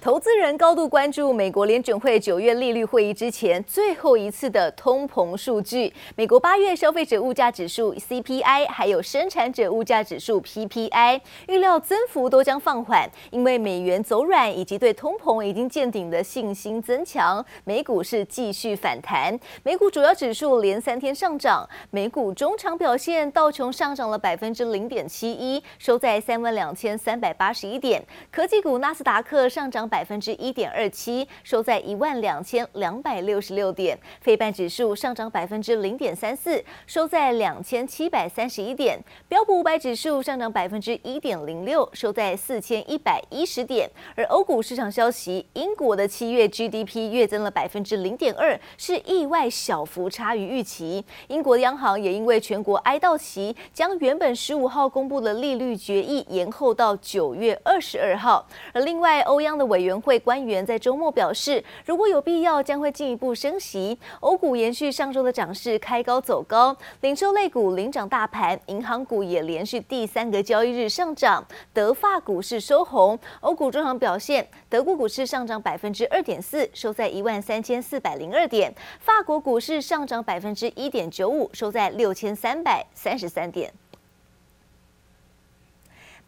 投资人高度关注美国联准会九月利率会议之前最后一次的通膨数据。美国八月消费者物价指数 CPI，还有生产者物价指数 PPI，预料增幅都将放缓，因为美元走软以及对通膨已经见顶的信心增强。美股是继续反弹，美股主要指数连三天上涨。美股中场表现，道琼上涨了百分之零点七一，收在三万两千三百八十一点。科技股纳斯达克上涨。百分之一点二七，收在一万两千两百六十六点。费半指数上涨百分之零点三四，收在两千七百三十一点。标普五百指数上涨百分之一点零六，收在四千一百一十点。而欧股市场消息，英国的七月 GDP 月增了百分之零点二，是意外小幅差于预期。英国央行也因为全国哀悼期，将原本十五号公布的利率决议延后到九月二十二号。而另外，欧央的委委员会官员在周末表示，如果有必要，将会进一步升息。欧股延续上周的涨势，开高走高，零售类股领涨大盘，银行股也连续第三个交易日上涨。德法股市收红，欧股中场表现，德国股市上涨百分之二点四，收在一万三千四百零二点；法国股市上涨百分之一点九五，收在六千三百三十三点。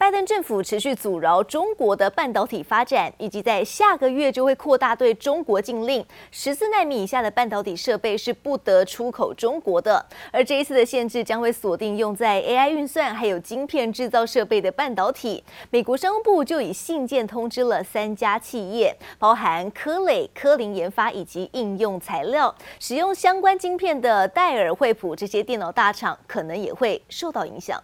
拜登政府持续阻挠中国的半导体发展，以及在下个月就会扩大对中国禁令。十四纳米以下的半导体设备是不得出口中国的。而这一次的限制将会锁定用在 AI 运算还有晶片制造设备的半导体。美国商务部就以信件通知了三家企业，包含科磊、科林研发以及应用材料，使用相关晶片的戴尔、惠普这些电脑大厂可能也会受到影响。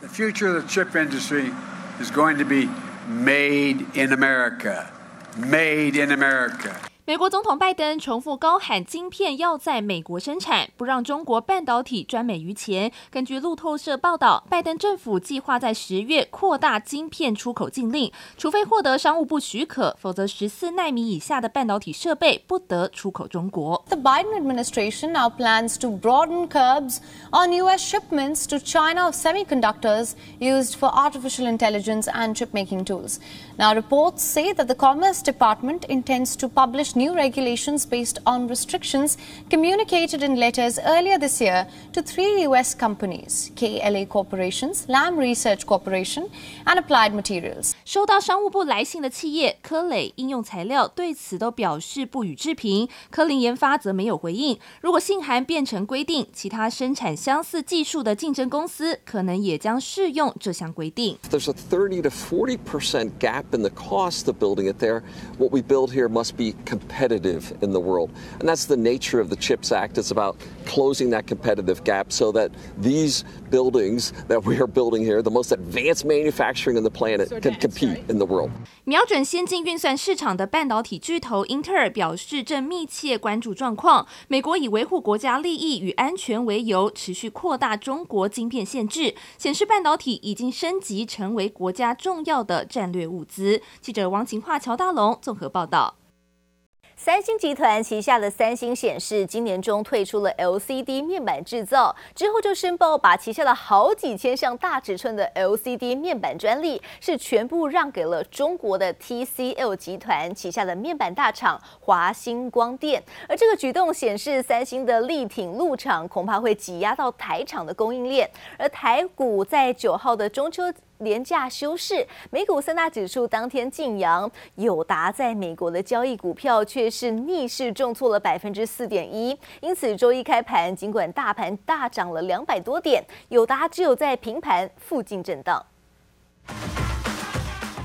The future of the chip industry is going to be made in America. Made in America. 美国总统拜登重复高喊，晶片要在美国生产，不让中国半导体专美于前。根据路透社报道，拜登政府计划在十月扩大晶片出口禁令，除非获得商务部许可，否则十四奈米以下的半导体设备不得出口中国。The Biden administration now plans to broaden curbs on U.S. shipments to China of semiconductors used for artificial intelligence and chip making tools. Now, reports say that the Commerce Department intends to publish new regulations based on restrictions communicated in letters earlier this year to three U.S. companies KLA Corporations, Lam Research Corporation, and Applied Materials. 收到商务部来信的企业科磊应用材料对此都表示不予置评，科林研发则没有回应。如果信函变成规定，其他生产相似技术的竞争公司可能也将适用这项规定。There's a 30 to 40 percent gap in the cost of building it there. What we build here must be competitive in the world. And that's the nature of the CHIPS Act. It's about closing that competitive gap so that these buildings that we are building here, the most advanced manufacturing in the planet, can compete in the world. 瞄准先进运算市场的半导体巨头英特尔表示，正密切关注状况。美国以维护国家利益与安全为由，持续扩大中国晶片限制，显示半导体已经升级成为国家重要的战略物资。记者王晴樺、乔大龙综合报道。 三星集团旗下的三星显示，今年中退出了 LCD 面板制造，之后就申报把旗下的好几千项大尺寸的 LCD 面板专利是全部让给了中国的 TCL 集团旗下的面板大厂华星光电。而这个举动显示，三星的力挺入厂恐怕会挤压到台厂的供应链。而台股在九号的中秋。廉价休市，美股三大指数当天净扬，友达在美国的交易股票却是逆势重挫了百分之四点一，因此周一开盘，尽管大盘大涨了两百多点，友达只有在平盘附近震荡。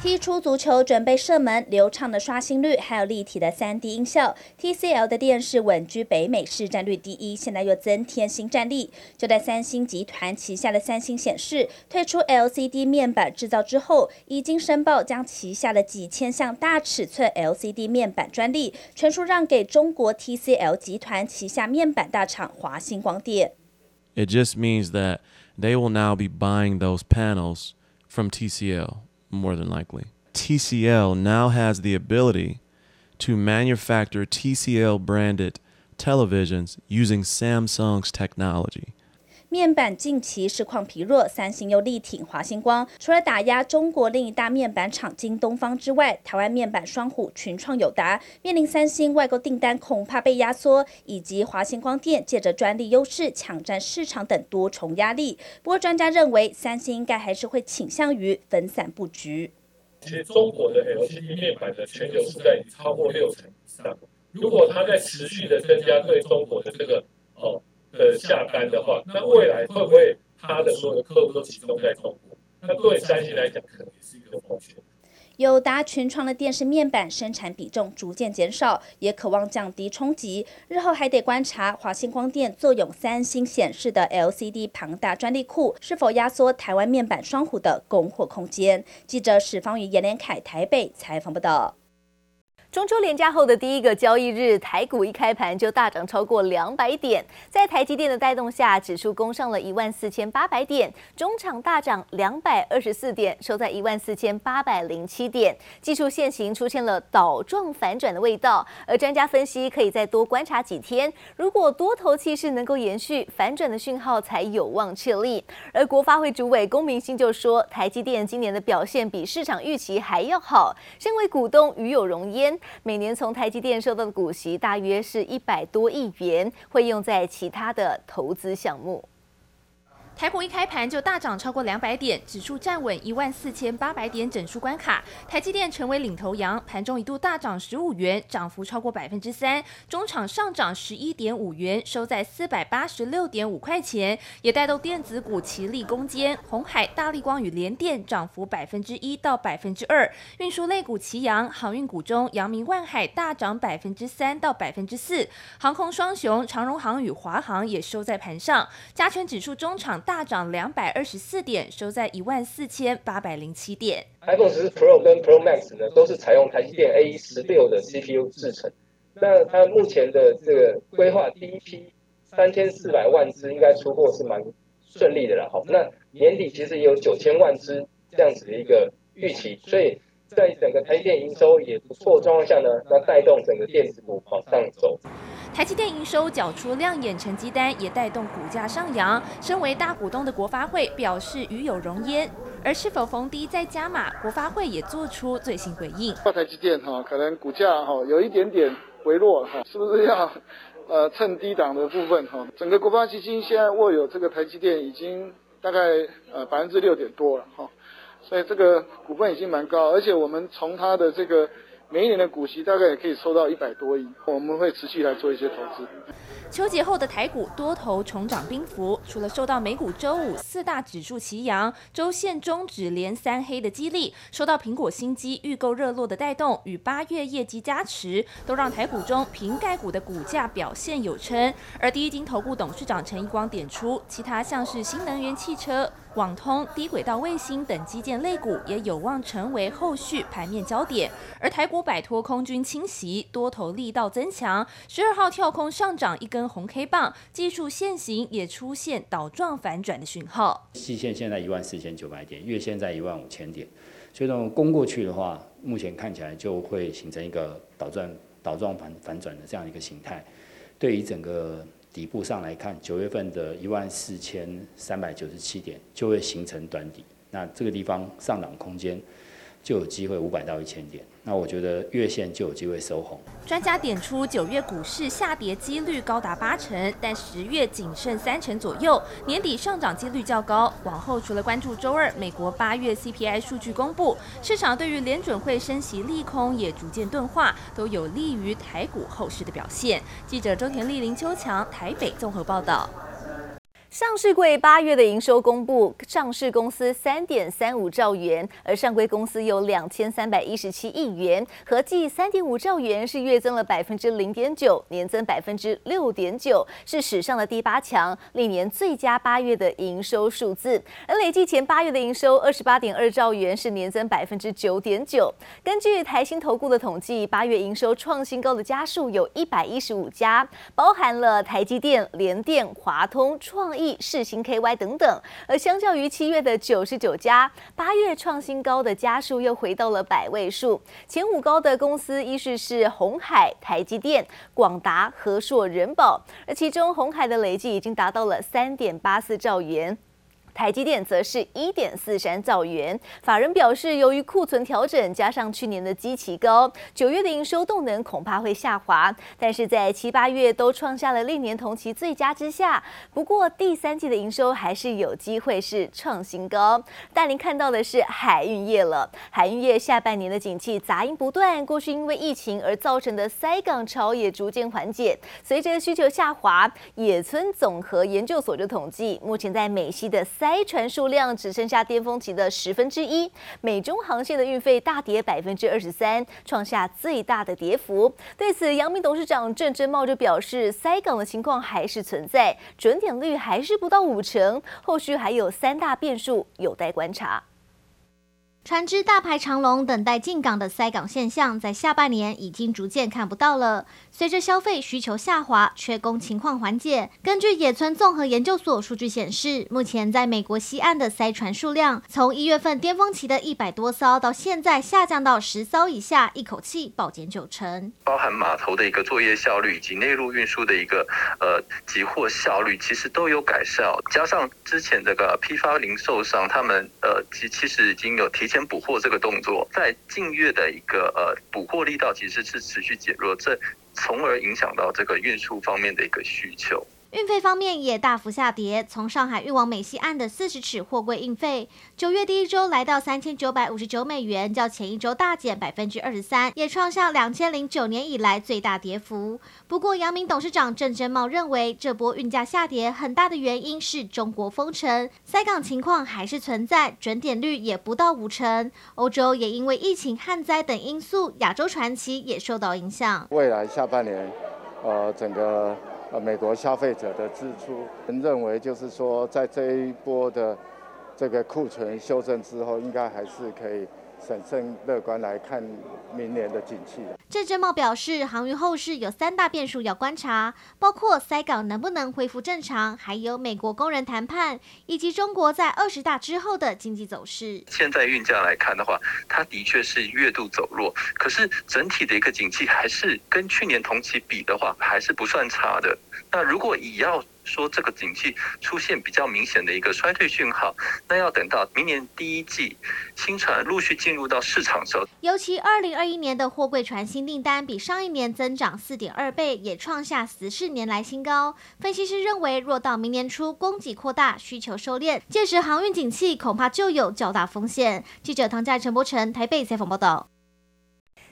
踢出足球，准备射门，流畅的刷新率，还有立体的 3D 音效，TCL 的电视稳居北美市占率第一，现在又增添新战力。就在三星集团旗下的三星显示退出 LCD 面板制造之后，已经申报将旗下的几千项大尺寸 LCD 面板专利全数让给中国 TCL 集团旗下面板大厂华星光电。It just means that they will now be buying those panels from TCL. More than likely, TCL now has the ability to manufacture TCL branded televisions using Samsung's technology. 面板近期市况疲弱，三星又力挺华星光，除了打压中国另一大面板厂京东方之外，台湾面板双虎群创、友达面临三星外购订单恐怕被压缩，以及华星光电借着专利优势抢占市场等多重压力。不过专家认为，三星应该还是会倾向于分散布局。其实中国的 LCD 面板的全球市占已超过六成以上，如果它在持续的增加对中国的这个哦。的下单的话，那未来会不会他的所有的客户都集中在中国？那对三星来讲，可能也是一个风险。友达群创的电视面板生产比重逐渐减少，也渴望降低冲击。日后还得观察华星光电坐拥三星显示的 LCD 庞大专利库，是否压缩台湾面板双虎的供货空间。记者史方宇、严连凯台北采访报道。中秋连假后的第一个交易日，台股一开盘就大涨超过两百点，在台积电的带动下，指数攻上了一万四千八百点，中场大涨两百二十四点，收在一万四千八百零七点，技术线型出现了倒状反转的味道，而专家分析可以再多观察几天，如果多头气势能够延续，反转的讯号才有望确立。而国发会主委龚明鑫就说，台积电今年的表现比市场预期还要好，身为股东与有荣焉。每年从台积电收到的股息大约是一百多亿元，会用在其他的投资项目。台股一开盘就大涨超过两百点，指数站稳一万四千八百点整数关卡。台积电成为领头羊，盘中一度大涨十五元，涨幅超过百分之三。中场上涨十一点五元，收在四百八十六点五块钱，也带动电子股齐力攻坚。红海、大力光与联电涨幅百分之一到百分之二。运输类股齐扬，航运股中阳明、万海大涨百分之三到百分之四。航空双雄长荣航与华航也收在盘上。加权指数中场。大涨两百二十四点，收在一万四千八百零七点。iPhone 十四 Pro 跟 Pro Max 呢，都是采用台积电 A 十六的 CPU 制程。那它目前的这个规划，第一批三千四百万只应该出货是蛮顺利的了。好，那年底其实也有九千万只这样子的一个预期，所以在整个台积电营收也不错状况下呢，那带动整个电子股往上走。台积电营收缴出亮眼成绩单，也带动股价上扬。身为大股东的国发会表示与有荣焉，而是否逢低再加码，国发会也做出最新回应。台积电哈，可能股价哈有一点点回落哈，是不是要呃趁低档的部分哈？整个国发基金现在握有这个台积电已经大概呃百分之六点多了哈，所以这个股份已经蛮高，而且我们从它的这个。每一年的股息大概也可以收到一百多亿，我们会持续来做一些投资。秋节后的台股多头重涨兵符，除了受到美股周五四大指数齐扬、周线中指连三黑的激励，受到苹果新机预购热络的带动，与八月业绩加持，都让台股中平盖股的股价表现有撑。而第一金投顾董事长陈一光点出，其他像是新能源汽车、网通、低轨道卫星等基建类股也有望成为后续盘面焦点。而台股摆脱空军侵袭，多头力道增强，十二号跳空上涨一根。跟红 K 棒技术线型也出现倒状反转的讯号，季线现在一万四千九百点，月线在一万五千点，所以这种攻过去的话，目前看起来就会形成一个倒转倒状反反转的这样一个形态。对于整个底部上来看，九月份的一万四千三百九十七点就会形成短底，那这个地方上涨空间就有机会五百到一千点。那我觉得月线就有机会收红。专家点出，九月股市下跌几率高达八成，但十月仅剩三成左右，年底上涨几率较高。往后除了关注周二美国八月 CPI 数据公布，市场对于联准会升息利空也逐渐钝化，都有利于台股后市的表现。记者周田丽、林秋强台北综合报道。上市柜八月的营收公布，上市公司三点三五兆元，而上柜公司有两千三百一十七亿元，合计三点五兆元，是月增了百分之零点九，年增百分之六点九，是史上的第八强，历年最佳八月的营收数字。而累计前八月的营收二十八点二兆元，是年增百分之九点九。根据台新投顾的统计，八月营收创新高的家数有一百一十五家，包含了台积电、联电、华通、创意世新 KY 等等。而相较于七月的九十九家，八月创新高的家数又回到了百位数。前五高的公司依序是鸿海、台积电、广达、和硕、人保，而其中鸿海的累计已经达到了三点八四兆元。台积电则是一点四三兆元。法人表示，由于库存调整加上去年的基期高，九月的营收动能恐怕会下滑。但是在七八月都创下了历年同期最佳之下，不过第三季的营收还是有机会是创新高。带您看到的是海运业了，海运业下半年的景气杂音不断，过去因为疫情而造成的塞港潮也逐渐缓解。随着需求下滑，野村综合研究所就统计，目前在美西的塞该船数量只剩下巅峰期的十分之一，美中航线的运费大跌百分之二十三，创下最大的跌幅。对此，杨明董事长郑振茂就表示，塞港的情况还是存在，准点率还是不到五成，后续还有三大变数有待观察。船只大排长龙等待进港的塞港现象，在下半年已经逐渐看不到了。随着消费需求下滑，缺工情况缓解。根据野村综合研究所数据显示，目前在美国西岸的塞船数量，从一月份巅峰期的一百多艘，到现在下降到十艘以下，一口气暴减九成。包含码头的一个作业效率以及内陆运输的一个呃集货效率，其实都有改善。加上之前这个批发零售商，他们呃其其实已经有提前。补货这个动作，在近月的一个呃补货力道其实是持续减弱，这从而影响到这个运输方面的一个需求。运费方面也大幅下跌，从上海运往美西岸的四十尺货柜运费，九月第一周来到三千九百五十九美元，较前一周大减百分之二十三，也创下两千零九年以来最大跌幅。不过，阳明董事长郑贞茂认为，这波运价下跌很大的原因是中国封城，塞港情况还是存在，准点率也不到五成。欧洲也因为疫情、旱灾等因素，亚洲传奇也受到影响。未来下半年，呃，整个。呃，美国消费者的支出，认为就是说，在这一波的这个库存修正之后，应该还是可以。审慎乐观来看明年的景气。郑正茂表示，航运后市有三大变数要观察，包括塞港能不能恢复正常，还有美国工人谈判，以及中国在二十大之后的经济走势。现在运价来看的话，它的确是月度走弱，可是整体的一个景气还是跟去年同期比的话，还是不算差的。那如果以要说这个景气出现比较明显的一个衰退讯号，那要等到明年第一季新船陆续进入到市场时候。尤其二零二一年的货柜船新订单比上一年增长四点二倍，也创下十四年来新高。分析师认为，若到明年初供给扩大、需求收敛，届时航运景气恐怕就有较大风险。记者唐佳、陈柏成台北采访报道。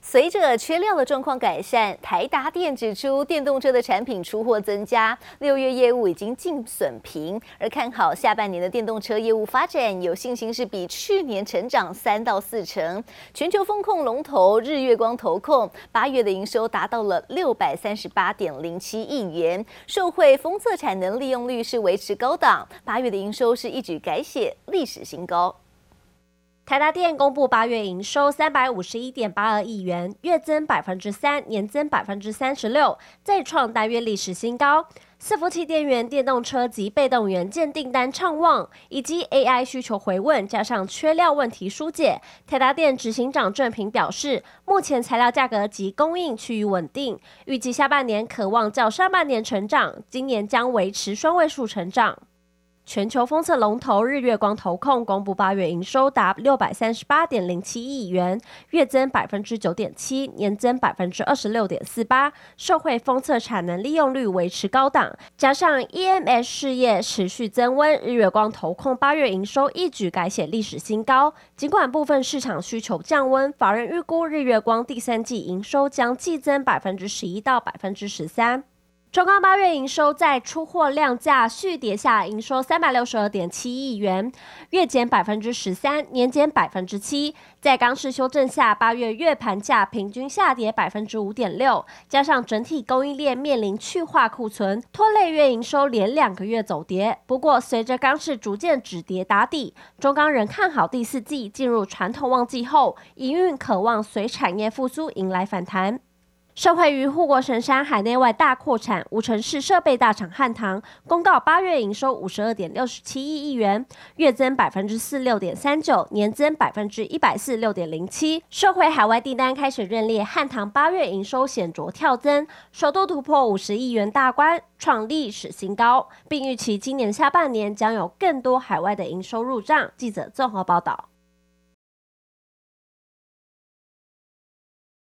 随着缺料的状况改善，台达电指出，电动车的产品出货增加，六月业务已经净损平，而看好下半年的电动车业务发展，有信心是比去年成长三到四成。全球风控龙头日月光投控八月的营收达到了六百三十八点零七亿元，受惠封测产能利用率是维持高档，八月的营收是一举改写历史新高。台达电公布八月营收三百五十一点八二亿元，月增百分之三，年增百分之三十六，再创单月历史新高。伺服器电源、电动车及被动元件订单畅旺，以及 AI 需求回温，加上缺料问题疏解，台达电执行长郑平表示，目前材料价格及供应趋于稳定，预计下半年可望较上半年成长，今年将维持双位数成长。全球封测龙头日月光投控公布八月营收达六百三十八点零七亿元，月增百分之九点七，年增百分之二十六点四八。受惠封测产能利用率维持高档，加上 EMS 事业持续增温，日月光投控八月营收一举改写历史新高。尽管部分市场需求降温，法人预估日月光第三季营收将季增百分之十一到百分之十三。中钢八月营收在出货量价续跌下，营收三百六十二点七亿元，月减百分之十三，年减百分之七。在钢市修正下，八月月盘价平均下跌百分之五点六，加上整体供应链面临去化库存，拖累月营收连两个月走跌。不过，随着钢市逐渐止跌打底，中钢仍看好第四季进入传统旺季后，营运可望随产业复苏迎来反弹。受惠于护国神山海内外大扩产，无尘室设备大厂汉唐公告八月营收五十二点六十七亿亿元，月增百分之四六点三九，年增百分之一百四六点零七。受惠海外订单开始认列，汉唐八月营收显著跳增，首度突破五十亿元大关，创历史新高，并预期今年下半年将有更多海外的营收入账。记者综合报道。